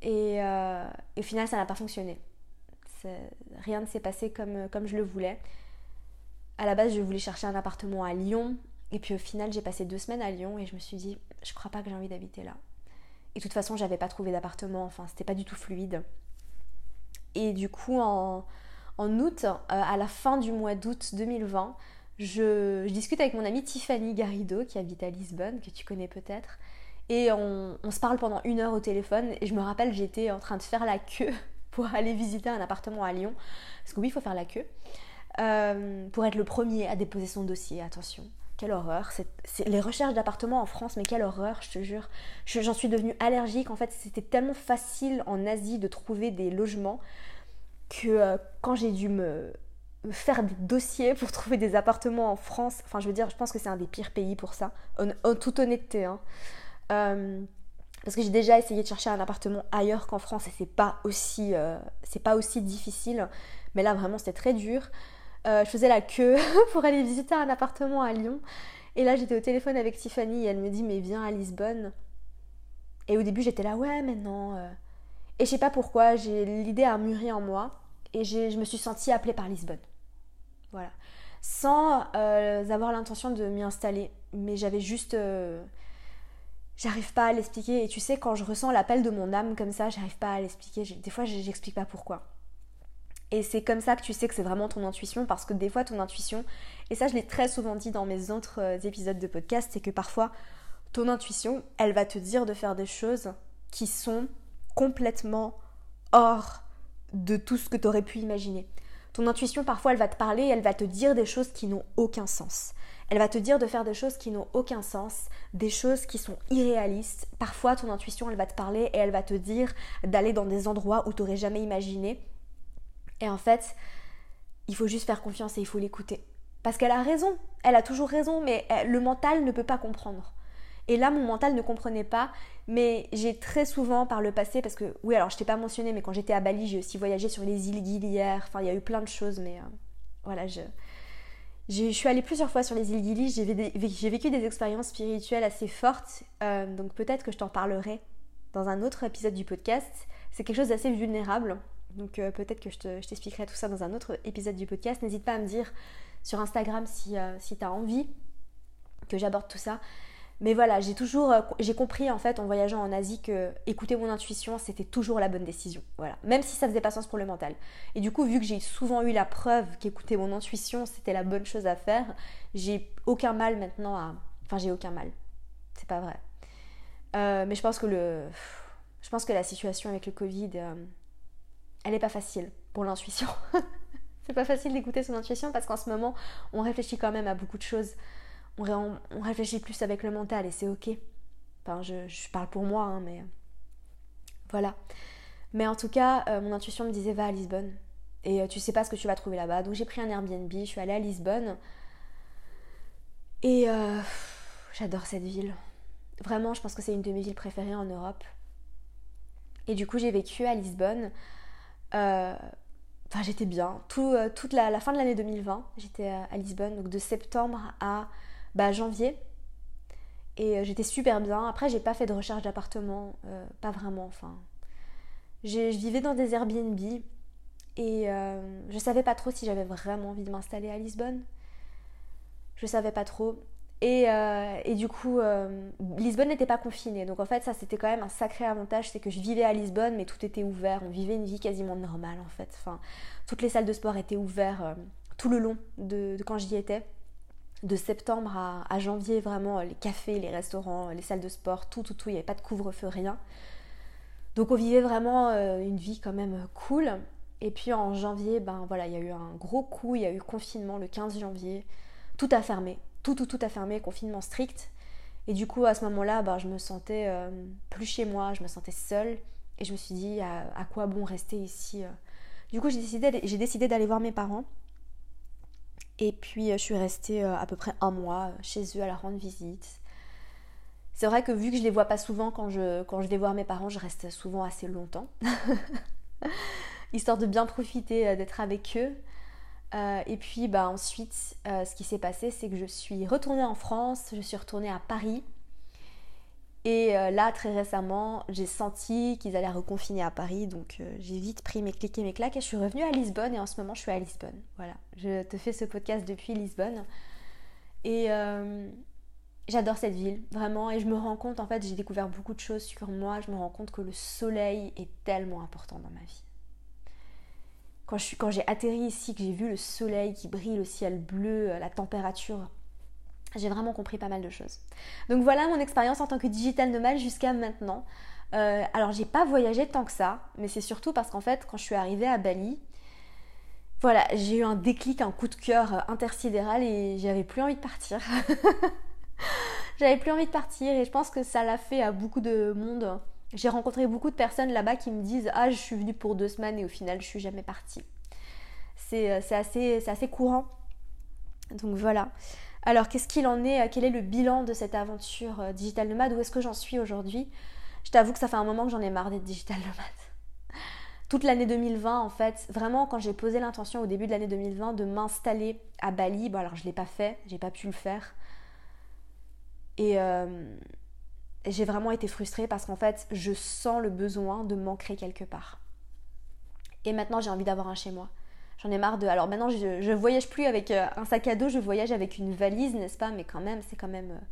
Et, et au final, ça n'a pas fonctionné rien ne s'est passé comme, comme je le voulais. À la base, je voulais chercher un appartement à Lyon. Et puis au final, j'ai passé deux semaines à Lyon et je me suis dit, je crois pas que j'ai envie d'habiter là. Et de toute façon, j'avais pas trouvé d'appartement, enfin, c'était pas du tout fluide. Et du coup, en, en août, euh, à la fin du mois d'août 2020, je, discute avec mon amie Tiffany Garrido, qui habite à Lisbonne, que tu connais peut-être. Et on, se parle pendant une heure au téléphone. Et je me rappelle, j'étais en train de faire la queue pour aller visiter un appartement à Lyon. Parce que oui, il faut faire la queue. Euh, pour être le premier à déposer son dossier, attention. Quelle horreur. Les recherches d'appartements en France, mais quelle horreur, je te jure. J'en suis devenue allergique. En fait, c'était tellement facile en Asie de trouver des logements que euh, quand j'ai dû me, faire des dossiers pour trouver des appartements en France, enfin, je veux dire, je pense que c'est un des pires pays pour ça, en, toute honnêteté. Hein. Euh, parce que j'ai déjà essayé de chercher un appartement ailleurs qu'en France et c'est pas aussi euh, c'est pas aussi difficile. Mais là vraiment c'était très dur. Euh, je faisais la queue pour aller visiter un appartement à Lyon. Et là j'étais au téléphone avec Tiffany et elle me dit mais viens à Lisbonne. Et au début j'étais là ouais mais non et je sais pas pourquoi j'ai l'idée a mûri en moi et je me suis sentie appelée par Lisbonne voilà sans avoir l'intention de m'y installer mais j'avais juste j'arrive pas à l'expliquer. Et tu sais, quand je ressens l'appel de mon âme comme ça, j'arrive pas à l'expliquer. Des fois, j'explique pas pourquoi. Et c'est comme ça que tu sais que c'est vraiment ton intuition, parce que des fois, ton intuition, et ça, je l'ai très souvent dit dans mes autres euh, épisodes de podcast, c'est que parfois, ton intuition, elle va te dire de faire des choses qui sont complètement hors de tout ce que tu aurais pu imaginer. Ton intuition, parfois, elle va te parler, elle va te dire des choses qui n'ont aucun sens. Elle va te dire de faire des choses qui n'ont aucun sens, des choses qui sont irréalistes. Parfois, ton intuition, elle va te parler et elle va te dire d'aller dans des endroits où tu n'aurais jamais imaginé. Et en fait, il faut juste faire confiance et il faut l'écouter. Parce qu'elle a raison, elle a toujours raison, mais le mental ne peut pas comprendre. Et là, mon mental ne comprenait pas, mais j'ai très souvent par le passé, parce que oui, alors je t'ai pas mentionné, mais quand j'étais à Bali, j'ai aussi voyagé sur les îles Gilière. Enfin, il y a eu plein de choses, mais euh, voilà, je, je suis allée plusieurs fois sur les îles Gili, j'ai vécu des expériences spirituelles assez fortes, euh, donc peut-être que je t'en parlerai dans un autre épisode du podcast. C'est quelque chose d'assez vulnérable, donc euh, peut-être que je t'expliquerai tout ça dans un autre épisode du podcast. N'hésite pas à me dire sur Instagram si, si tu as envie que j'aborde tout ça. Mais voilà, j'ai toujours euh, j'ai compris en fait en voyageant en Asie que écouter mon intuition, c'était toujours la bonne décision. Voilà, même si ça faisait pas sens pour le mental. Et du coup, vu que j'ai souvent eu la preuve qu'écouter mon intuition, c'était la bonne chose à faire, j'ai aucun mal maintenant à enfin, j'ai aucun mal. C'est pas vrai. Euh, mais je pense que le je pense que la situation avec le Covid euh, elle est pas facile pour l'intuition. c'est pas facile d'écouter son intuition parce qu'en ce moment, on réfléchit quand même à beaucoup de choses on, réfléchit plus avec le mental et c'est ok. Enfin, je, parle pour moi, hein, mais voilà. Mais en tout cas, euh, mon intuition me disait va à Lisbonne. Et euh, tu sais pas ce que tu vas trouver là-bas. Donc j'ai pris un Airbnb, je suis allée à Lisbonne. Et euh, j'adore cette ville. Vraiment, je pense que c'est une de mes villes préférées en Europe. Et du coup, j'ai vécu à Lisbonne. Enfin, j'étais bien. toute la, la, fin de l'année 2020, j'étais à Lisbonne. Donc de septembre à bah, janvier. Et euh, j'étais super bien. Après, j'ai pas fait de recherche d'appartement, euh, pas vraiment. Enfin, je vivais dans des Airbnb et euh, je savais pas trop si j'avais vraiment envie de m'installer à Lisbonne. Je savais pas trop. Et, et du coup, Lisbonne n'était pas confinée. Donc en fait, ça c'était quand même un sacré avantage. C'est que je vivais à Lisbonne, mais tout était ouvert. On vivait une vie quasiment normale en fait. Enfin, toutes les salles de sport étaient ouvertes tout le long de quand j'y étais de septembre à, janvier, vraiment, les cafés, les restaurants, les salles de sport, tout, tout, tout, il n'y avait pas de couvre-feu, rien. Donc on vivait vraiment euh, une vie quand même cool. Et puis en janvier, ben voilà, il y a eu un gros coup, il y a eu confinement le 15 janvier. Tout a fermé, tout, tout, tout a fermé, confinement strict. Et du coup, à ce moment-là, ben, je me sentais euh, plus chez moi, je me sentais seule. Et je me suis dit, à, quoi bon rester ici euh, Du coup, j'ai décidé, j'ai décidé d'aller voir mes parents. Et puis, je suis restée à peu près un mois chez eux à leur rendre visite. C'est vrai que vu que je les vois pas souvent quand je, quand je vais voir mes parents, je reste souvent assez longtemps. Histoire de bien profiter d'être avec eux. et puis bah, ensuite, ce qui s'est passé, c'est que je suis retournée en France, je suis retournée à Paris. Et euh, là, très récemment, j'ai senti qu'ils allaient reconfiner à Paris, donc euh, j'ai vite pris mes clics et mes claques et je suis revenue à Lisbonne et en ce moment je suis à Lisbonne. Voilà, je te fais ce podcast depuis Lisbonne. Et euh, j'adore cette ville, vraiment, et je me rends compte, en fait, j'ai découvert beaucoup de choses sur moi, je me rends compte que le soleil est tellement important dans ma vie. Quand, quand j'ai atterri ici, que j'ai vu le soleil qui brille, le ciel bleu, la température j'ai vraiment compris pas mal de choses. Donc voilà mon expérience en tant que digital nomade jusqu'à maintenant. Euh, alors j'ai pas voyagé tant que ça, mais c'est surtout parce qu'en fait quand je suis arrivée à Bali, voilà, j'ai eu un déclic, un coup de cœur intersidéral et j'avais plus envie de partir. j'avais plus envie de partir et je pense que ça l'a fait à beaucoup de monde. J'ai rencontré beaucoup de personnes là-bas qui me disent Ah, je suis venue pour deux semaines et au final je suis jamais partie. C'est euh, assez, assez courant. Donc voilà. Alors qu'est-ce qu'il en est? Quel est le bilan de cette aventure euh, digital nomade? Où est-ce que j'en suis aujourd'hui? Je t'avoue que ça fait un moment que j'en ai marre d'être digital nomade. Toute l'année 2020, en fait, vraiment quand j'ai posé l'intention au début de l'année 2020 de m'installer à Bali, bon alors je ne l'ai pas fait, j'ai pas pu le faire. Et euh, j'ai vraiment été frustrée parce qu'en fait, je sens le besoin de m'ancrer quelque part. Et maintenant, j'ai envie d'avoir un chez moi. J'en ai marre de. Alors maintenant, je, je voyage plus avec euh, un sac à dos, je voyage avec une valise, n'est-ce pas? Mais quand même, c'est quand même. Euh,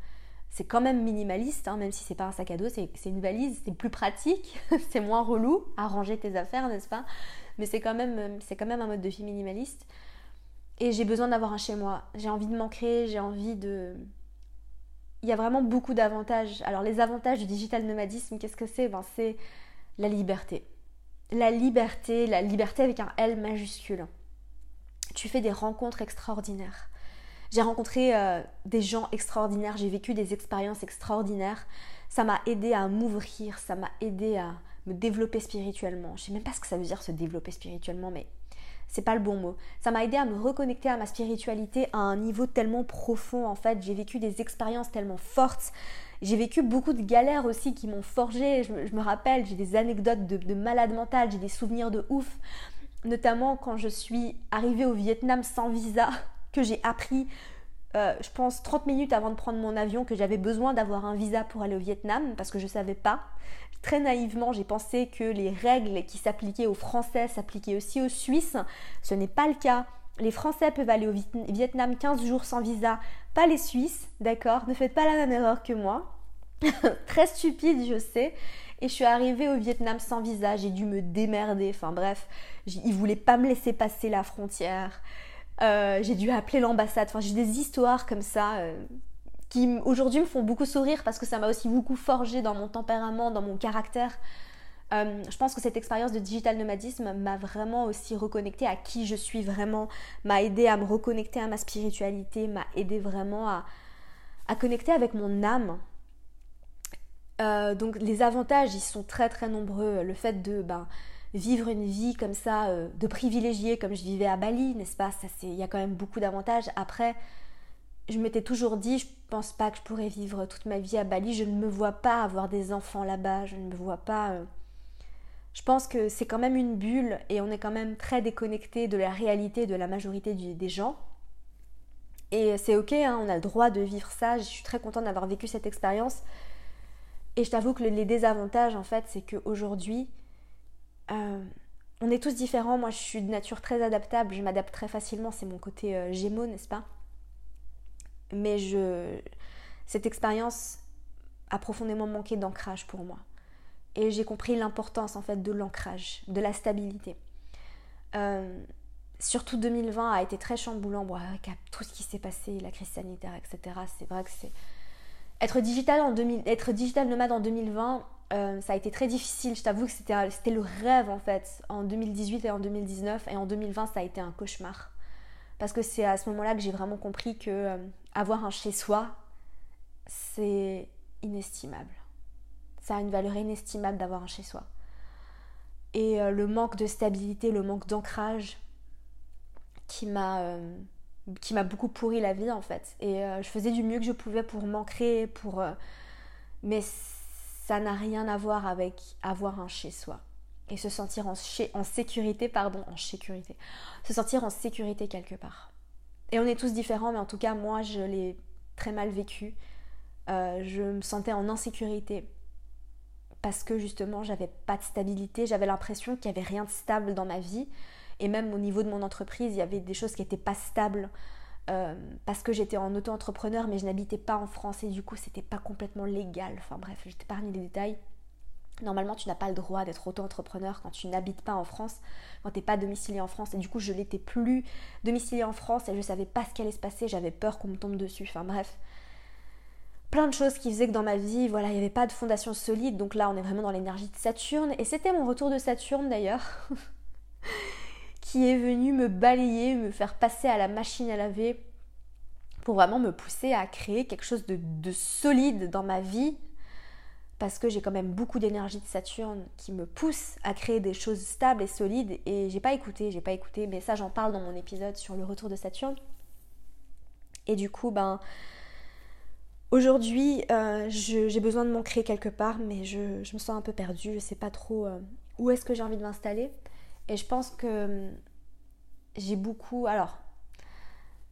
c'est quand même minimaliste, hein, même si c'est pas un sac à dos, c'est une valise, c'est plus pratique, c'est moins relou à ranger tes affaires, n'est-ce pas? Mais c'est quand, même, euh, quand même un mode de vie minimaliste. Et j'ai besoin d'avoir un chez moi. J'ai envie de m'ancrer, j'ai envie de. Il y a vraiment beaucoup d'avantages. Alors, les avantages du digital nomadisme, qu'est-ce que c'est? Ben, C'est la liberté. La liberté, la liberté avec un L majuscule tu fais des rencontres extraordinaires. J'ai rencontré euh, des gens extraordinaires, j'ai vécu des expériences extraordinaires. Ça m'a aidé à m'ouvrir, ça m'a aidé à me développer spirituellement. Je sais même pas ce que ça veut dire se développer spirituellement, mais c'est pas le bon mot. Ça m'a aidé à me reconnecter à ma spiritualité à un niveau tellement profond en fait. J'ai vécu des expériences tellement fortes. J'ai vécu beaucoup de galères aussi qui m'ont forgé. Je, me rappelle, j'ai des anecdotes de, de malade mental, j'ai des souvenirs de ouf notamment quand je suis arrivée au Vietnam sans visa, que j'ai appris, euh, je pense, 30 minutes avant de prendre mon avion, que j'avais besoin d'avoir un visa pour aller au Vietnam, parce que je ne savais pas. Très naïvement, j'ai pensé que les règles qui s'appliquaient aux Français s'appliquaient aussi aux Suisses. Ce n'est pas le cas. Les Français peuvent aller au Vietnam 15 jours sans visa, pas les Suisses, d'accord? Ne faites pas la même erreur que moi. Très stupide, je sais. Et je suis arrivée au Vietnam sans visa, j'ai dû me démerder. Enfin bref, ils voulaient pas me laisser passer la frontière. Euh, j'ai dû appeler l'ambassade. Enfin, j'ai des histoires comme ça euh, qui aujourd'hui me font beaucoup sourire parce que ça m'a aussi beaucoup forgé dans mon tempérament, dans mon caractère. Euh, je pense que cette expérience de digital nomadisme m'a vraiment aussi reconnecté à qui je suis vraiment, m'a aidé à me reconnecter à ma spiritualité, m'a aidé vraiment à, connecter avec mon âme, euh, donc les avantages, ils sont très très nombreux. Le fait de ben, vivre une vie comme ça, euh, de privilégier comme je vivais à Bali, n'est-ce pas? Il y a quand même beaucoup d'avantages. Après, je m'étais toujours dit, je pense pas que je pourrais vivre toute ma vie à Bali. Je ne me vois pas avoir des enfants là-bas. Je ne me vois pas. Je pense que c'est quand même une bulle et on est quand même très déconnecté de la réalité de la majorité des gens. Et c'est ok, hein, on a le droit de vivre ça. Je suis très contente d'avoir vécu cette expérience. Et je t'avoue que les désavantages, en fait, c'est qu'aujourd'hui, euh, on est tous différents. Moi, je suis de nature très adaptable, je m'adapte très facilement. C'est mon côté euh, gémeaux, n'est-ce pas? Mais je... cette expérience a profondément manqué d'ancrage pour moi. Et j'ai compris l'importance, en fait, de l'ancrage, de la stabilité. Euh, surtout 2020 a été très chamboulant, bon, avec tout ce qui s'est passé, la crise sanitaire, etc. C'est vrai que c'est être digital, en 2000, être digital nomade en 2020, euh, ça a été très difficile. Je t'avoue que c'était, c'était le rêve en fait en 2018 et en 2019. Et en 2020, ça a été un cauchemar. Parce que c'est à ce moment-là que j'ai vraiment compris que euh, avoir un chez-soi, c'est inestimable. Ça a une valeur inestimable d'avoir un chez-soi. et le manque de stabilité, le manque d'ancrage qui m'a qui m'a beaucoup pourri la vie en fait. Et je faisais du mieux que je pouvais pour m'ancrer, pour mais ça n'a rien à voir avec avoir un chez soi et se sentir en, en sécurité, pardon, en sécurité, se sentir en sécurité quelque part. Et on est tous différents, mais en tout cas, moi, je l'ai très mal vécu. Euh, je me sentais en insécurité parce que justement, j'avais pas de stabilité, j'avais l'impression qu'il n'y avait rien de stable dans ma vie. Et même au niveau de mon entreprise, il y avait des choses qui n'étaient pas stables. Euh, parce que j'étais en auto-entrepreneur, mais je n'habitais pas en France et du coup, c'était pas complètement légal. Enfin bref, je t'épargne les détails. Normalement, tu n'as pas le droit d'être auto-entrepreneur quand tu n'habites pas en France, quand tu n'es pas domicilié en France. Et du coup, je l'étais plus domicilié en France et je savais pas ce qui allait se passer. J'avais peur qu'on me tombe dessus. Enfin bref, plein de choses qui faisaient que dans ma vie, voilà, il n'y avait pas de fondation solide. Donc là, on est vraiment dans l'énergie de Saturne. Et c'était mon retour de Saturne d'ailleurs. qui est venu me balayer, me faire passer à la machine à laver pour vraiment me pousser à créer quelque chose de, solide dans ma vie parce que j'ai quand même beaucoup d'énergie de Saturne qui me pousse à créer des choses stables et solides et j'ai pas écouté, j'ai pas écouté, mais ça j'en parle dans mon épisode sur le retour de Saturne. Et du coup, ben aujourd'hui euh, j'ai besoin de m'ancrer quelque part, mais je, me sens un peu perdue, je sais pas trop euh, où est-ce que j'ai envie de m'installer. Et je pense que hum, j'ai beaucoup. Alors,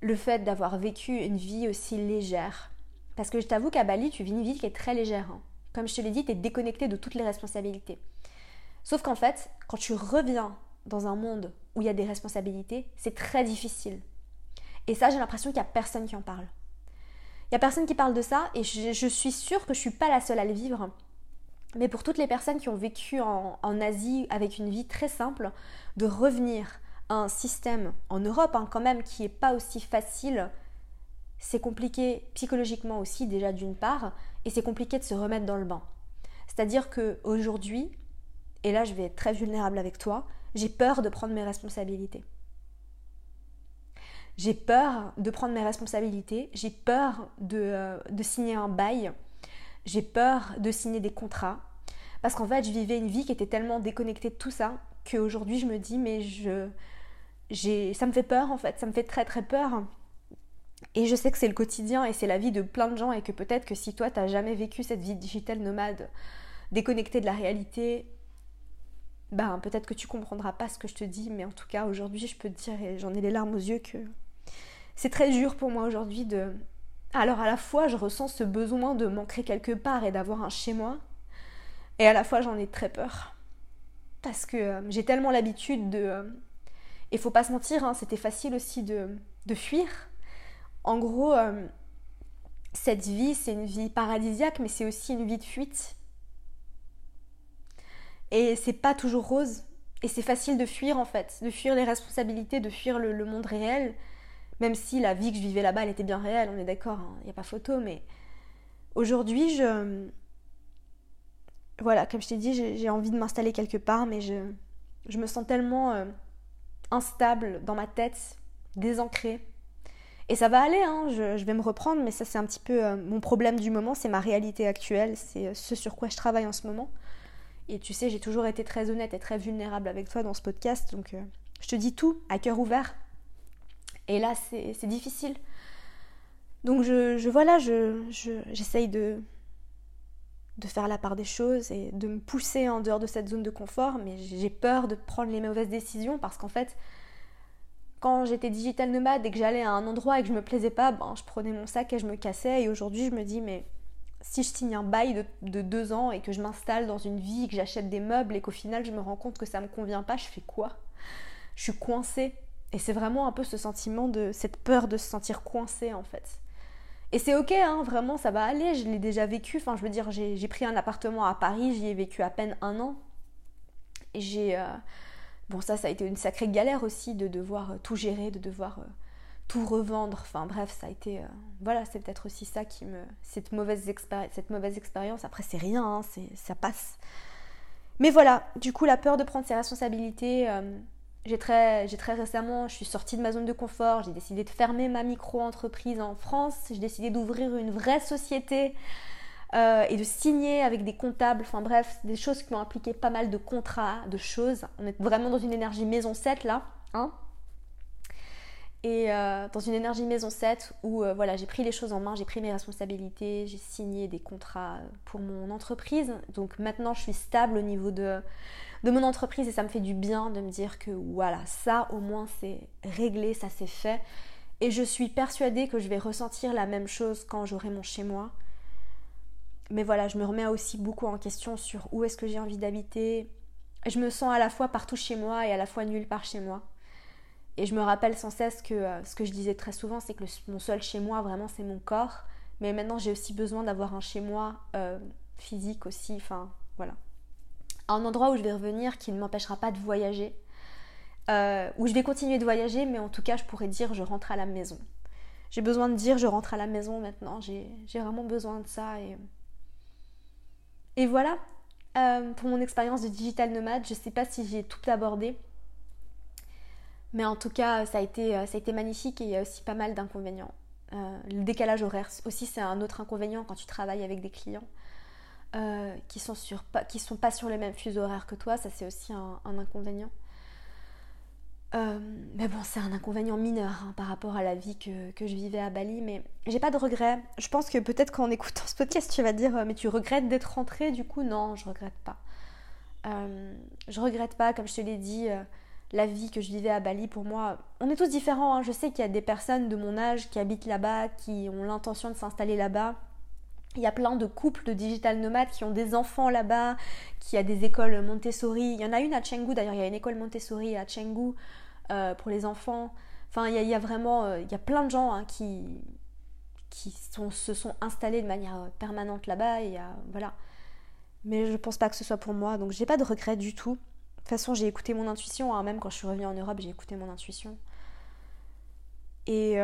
le fait d'avoir vécu une vie aussi légère. Parce que je t'avoue qu'à Bali, tu vis une vie qui est très légère. Hein. Comme je te l'ai dit, tu es déconnecté de toutes les responsabilités. Sauf qu'en fait, quand tu reviens dans un monde où il y a des responsabilités, c'est très difficile. Et ça, j'ai l'impression qu'il n'y a personne qui en parle. Il n'y a personne qui parle de ça et je, suis sûre que je ne suis pas la seule à le vivre. Mais pour toutes les personnes qui ont vécu en, Asie avec une vie très simple, de revenir à un système en Europe hein, quand même qui n'est pas aussi facile, c'est compliqué psychologiquement aussi déjà d'une part, et c'est compliqué de se remettre dans le bain. C'est-à-dire que aujourd'hui, et là je vais être très vulnérable avec toi, j'ai peur de prendre mes responsabilités. J'ai peur de prendre mes responsabilités, j'ai peur de, euh, de signer un bail j'ai peur de signer des contrats. Parce qu'en fait, je vivais une vie qui était tellement déconnectée de tout ça qu'aujourd'hui, je me dis, mais je, ça me fait peur en fait, ça me fait très très peur. Et je sais que c'est le quotidien et c'est la vie de plein de gens et que peut-être que si toi, tu n'as jamais vécu cette vie digitale nomade, déconnectée de la réalité, ben peut-être que tu comprendras pas ce que je te dis, mais en tout cas, aujourd'hui, je peux te dire, et j'en ai les larmes aux yeux, que c'est très dur pour moi aujourd'hui de, alors à la fois, je ressens ce besoin de m'ancrer quelque part et d'avoir un chez moi, et à la fois, j'en ai très peur. Parce que euh, j'ai tellement l'habitude de... Euh, et faut pas se mentir, hein, c'était facile aussi de, de, fuir. En gros, euh, cette vie, c'est une vie paradisiaque, mais c'est aussi une vie de fuite. Et c'est pas toujours rose. Et c'est facile de fuir en fait, de fuir les responsabilités, de fuir le monde réel. Même si la vie que je vivais là-bas, elle était bien réelle, on est d'accord, il hein, n'y a pas photo, mais aujourd'hui, je. Voilà, comme je t'ai dit, j'ai envie de m'installer quelque part, mais je, je me sens tellement euh, instable dans ma tête, désancrée. Et ça va aller, hein, je, vais me reprendre, mais ça c'est un petit peu euh, mon problème du moment, c'est ma réalité actuelle, c'est euh, ce sur quoi je travaille en ce moment. Et tu sais, j'ai toujours été très honnête et très vulnérable avec toi dans ce podcast, donc je te dis tout à cœur ouvert, et là, c'est difficile. Donc je, voilà, j'essaye de, faire la part des choses et de me pousser en dehors de cette zone de confort, mais j'ai peur de prendre les mauvaises décisions parce qu'en fait, quand j'étais digital nomade et que j'allais à un endroit et que je me plaisais pas, ben, je prenais mon sac et je me cassais. Et aujourd'hui, je me dis, mais si je signe un bail de, de deux ans et que je m'installe dans une vie, que j'achète des meubles et qu'au final je me rends compte que ça me convient pas, je fais quoi? Je suis coincée. Et c'est vraiment un peu ce sentiment de cette peur de se sentir coincé en fait. Et c'est ok, hein, vraiment, ça va aller, je l'ai déjà vécu. Enfin, je veux dire, j'ai pris un appartement à Paris, j'y ai vécu à peine un an. Et j'ai. Euh, bon, ça, ça a été une sacrée galère aussi de devoir euh, tout gérer, de devoir euh, tout revendre. Enfin, bref, ça a été. voilà, c'est peut-être aussi ça qui me. Cette mauvaise, expérience. Après, c'est rien, hein, ça passe. Mais voilà, du coup, la peur de prendre ses responsabilités j'ai très, très récemment, je suis sortie de ma zone de confort, j'ai décidé de fermer ma micro-entreprise en France, j'ai décidé d'ouvrir une vraie société euh, et de signer avec des comptables, enfin bref, des choses qui ont impliqué pas mal de contrats, de choses. On est vraiment dans une énergie maison 7 là, hein et euh, dans une énergie maison 7 où euh, voilà, j'ai pris les choses en main, j'ai pris mes responsabilités, j'ai signé des contrats pour mon entreprise. Donc maintenant, je suis stable au niveau de, de mon entreprise et ça me fait du bien de me dire que voilà, ça au moins c'est réglé, ça c'est fait. Et je suis persuadée que je vais ressentir la même chose quand j'aurai mon chez moi. Mais voilà, je me remets aussi beaucoup en question sur où est-ce que j'ai envie d'habiter. Je me sens à la fois partout chez moi et à la fois nulle part chez moi. Et je me rappelle sans cesse que euh, ce que je disais très souvent, c'est que mon seul chez moi, vraiment, c'est mon corps. Mais maintenant, j'ai aussi besoin d'avoir un chez moi euh, physique aussi. Enfin, voilà. Un endroit où je vais revenir qui ne m'empêchera pas de voyager. Euh, où je vais continuer de voyager, mais en tout cas, je pourrais dire je rentre à la maison. J'ai besoin de dire je rentre à la maison maintenant. J'ai vraiment besoin de ça. Et, voilà. pour mon expérience de digital nomade, je ne sais pas si j'ai tout abordé. Mais en tout cas, ça a été, euh, magnifique et il y a aussi pas mal d'inconvénients. Euh, le décalage horaire aussi, c'est un autre inconvénient quand tu travailles avec des clients euh, qui sont sur, qui sont pas sur les mêmes fuseaux horaires que toi. Ça, c'est aussi un, inconvénient. mais bon, c'est un inconvénient mineur hein, par rapport à la vie que, que, je vivais à Bali. Mais j'ai pas de regrets. Je pense que peut-être qu'en écoutant ce podcast, tu vas dire Mais tu regrettes d'être rentrée Du coup, non, je regrette pas. je regrette pas, comme je te l'ai dit la vie que je vivais à Bali, pour moi, on est tous différents. Hein. Je sais qu'il y a des personnes de mon âge qui habitent là-bas, qui ont l'intention de s'installer là-bas. Il y a plein de couples de digital nomades qui ont des enfants là-bas, qui a des écoles Montessori. Il y en a une à Chengdu d'ailleurs, il y a une école Montessori à Chengdu euh, pour les enfants. Enfin, il y a, vraiment, euh, il y a plein de gens hein, qui, qui se sont installés de manière euh, permanente là-bas. Voilà. Mais je pense pas que ce soit pour moi, donc j'ai pas de regrets du tout. De toute façon, j'ai écouté mon intuition, hein. même quand je suis revenue en Europe, j'ai écouté mon intuition. Et,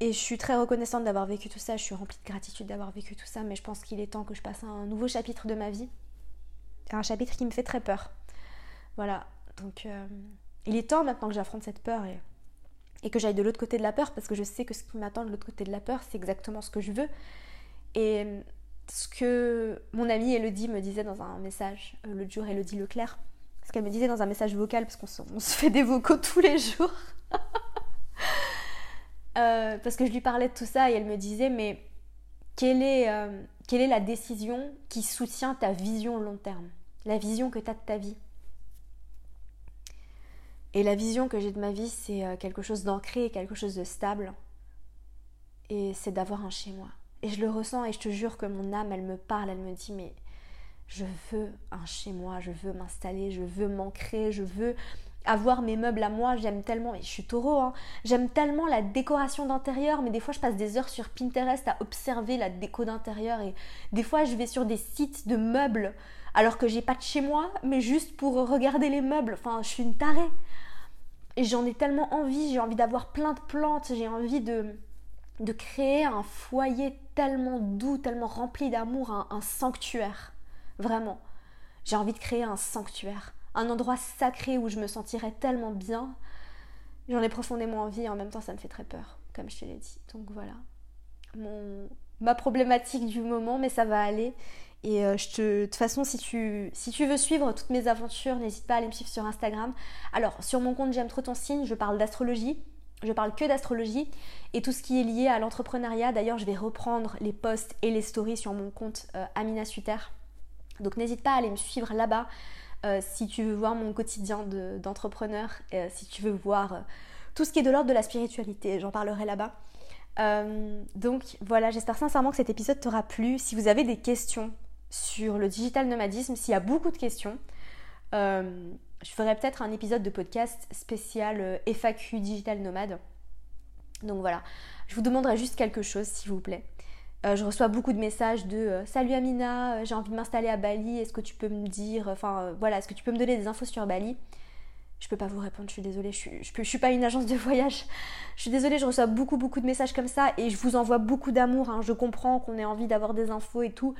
et je suis très reconnaissante d'avoir vécu tout ça, je suis remplie de gratitude d'avoir vécu tout ça, mais je pense qu'il est temps que je passe à un nouveau chapitre de ma vie. Un chapitre qui me fait très peur. Voilà, donc euh, il est temps maintenant que j'affronte cette peur et, que j'aille de l'autre côté de la peur, parce que je sais que ce qui m'attend de l'autre côté de la peur, c'est exactement ce que je veux. Et ce que mon amie Elodie me disait dans un message euh, l'autre jour, Elodie Leclerc, ce qu'elle me disait dans un message vocal, parce qu'on se, fait des vocaux tous les jours, euh, parce que je lui parlais de tout ça et elle me disait, mais quelle est, euh, quelle est la décision qui soutient ta vision long terme, la vision que tu as de ta vie? Et la vision que j'ai de ma vie, c'est quelque chose d'ancré, quelque chose de stable, et c'est d'avoir un chez moi. Et je le ressens et je te jure que mon âme, elle me parle, elle me dit mais je veux un chez moi, je veux m'installer, je veux m'ancrer, je veux avoir mes meubles à moi, j'aime tellement, et je suis taureau, hein, j'aime tellement la décoration d'intérieur, mais des fois je passe des heures sur Pinterest à observer la déco d'intérieur et des fois je vais sur des sites de meubles alors que j'ai pas de chez moi, mais juste pour regarder les meubles, enfin je suis une tarée. Et j'en ai tellement envie, j'ai envie d'avoir plein de plantes, j'ai envie de, de créer un foyer tellement doux, tellement rempli d'amour, un, sanctuaire. Vraiment. J'ai envie de créer un sanctuaire. Un endroit sacré où je me sentirais tellement bien. J'en ai profondément envie et en même temps ça me fait très peur, comme je te l'ai dit. Donc voilà. Mon, ma problématique du moment, mais ça va aller. Et euh, je te, de toute façon, si tu, veux suivre toutes mes aventures, n'hésite pas à aller me suivre sur Instagram. Alors, sur mon compte J'aime trop ton signe, je parle d'astrologie. Je parle que d'astrologie et tout ce qui est lié à l'entrepreneuriat. D'ailleurs, je vais reprendre les posts et les stories sur mon compte euh, Amina Suter. Donc n'hésite pas à aller me suivre là-bas euh, si tu veux voir mon quotidien d'entrepreneur, euh, si tu veux voir tout ce qui est de l'ordre de la spiritualité. J'en parlerai là-bas. donc voilà, j'espère sincèrement que cet épisode t'aura plu. Si vous avez des questions sur le digital nomadisme, s'il y a beaucoup de questions, je ferai peut-être un épisode de podcast spécial euh, FAQ Digital Nomade. Donc voilà, je vous demanderai juste quelque chose s'il vous plaît. Euh, je reçois beaucoup de messages de euh, Salut Amina, j'ai envie de m'installer à Bali, est-ce que tu peux me dire, enfin voilà, est-ce que tu peux me donner des infos sur Bali? Je peux pas vous répondre, je suis désolée, je suis, suis pas une agence de voyage. Je suis désolée, je reçois beaucoup beaucoup de messages comme ça et je vous envoie beaucoup d'amour. Hein. Je comprends qu'on ait envie d'avoir des infos et tout,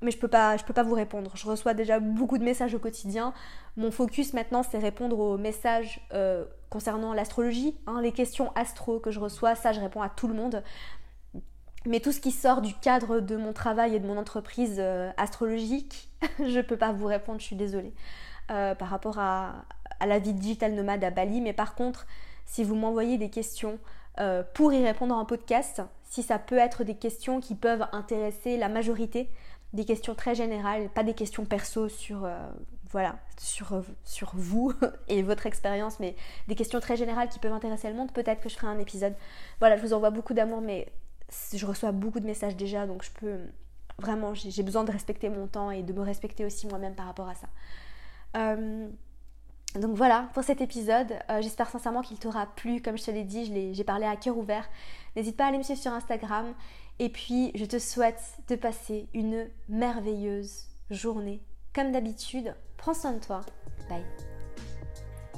mais je peux pas, peux pas vous répondre. Je reçois déjà beaucoup de messages au quotidien. Mon focus maintenant, c'est répondre aux messages euh, concernant l'astrologie, hein, les questions astro que je reçois. Ça, je réponds à tout le monde. Mais tout ce qui sort du cadre de mon travail et de mon entreprise euh, astrologique, je ne peux pas vous répondre, je suis désolée. Euh, par rapport à, la vie digital nomade à Bali. Mais par contre, si vous m'envoyez des questions euh, pour y répondre en podcast, si ça peut être des questions qui peuvent intéresser la majorité, des questions très générales, pas des questions perso sur, sur vous et votre expérience, mais des questions très générales qui peuvent intéresser le monde, peut-être que je ferai un épisode. Voilà, je vous envoie beaucoup d'amour, mais je reçois beaucoup de messages déjà, donc je peux vraiment, j'ai besoin de respecter mon temps et de me respecter aussi moi-même par rapport à ça. Euh, donc voilà pour cet épisode. Euh, j'espère sincèrement qu'il t'aura plu. Comme je te l'ai dit, j'ai parlé à cœur ouvert. N'hésite pas à aller me suivre sur Instagram. Et puis, je te souhaite de passer une merveilleuse journée. Comme d'habitude, prends soin de toi. Bye.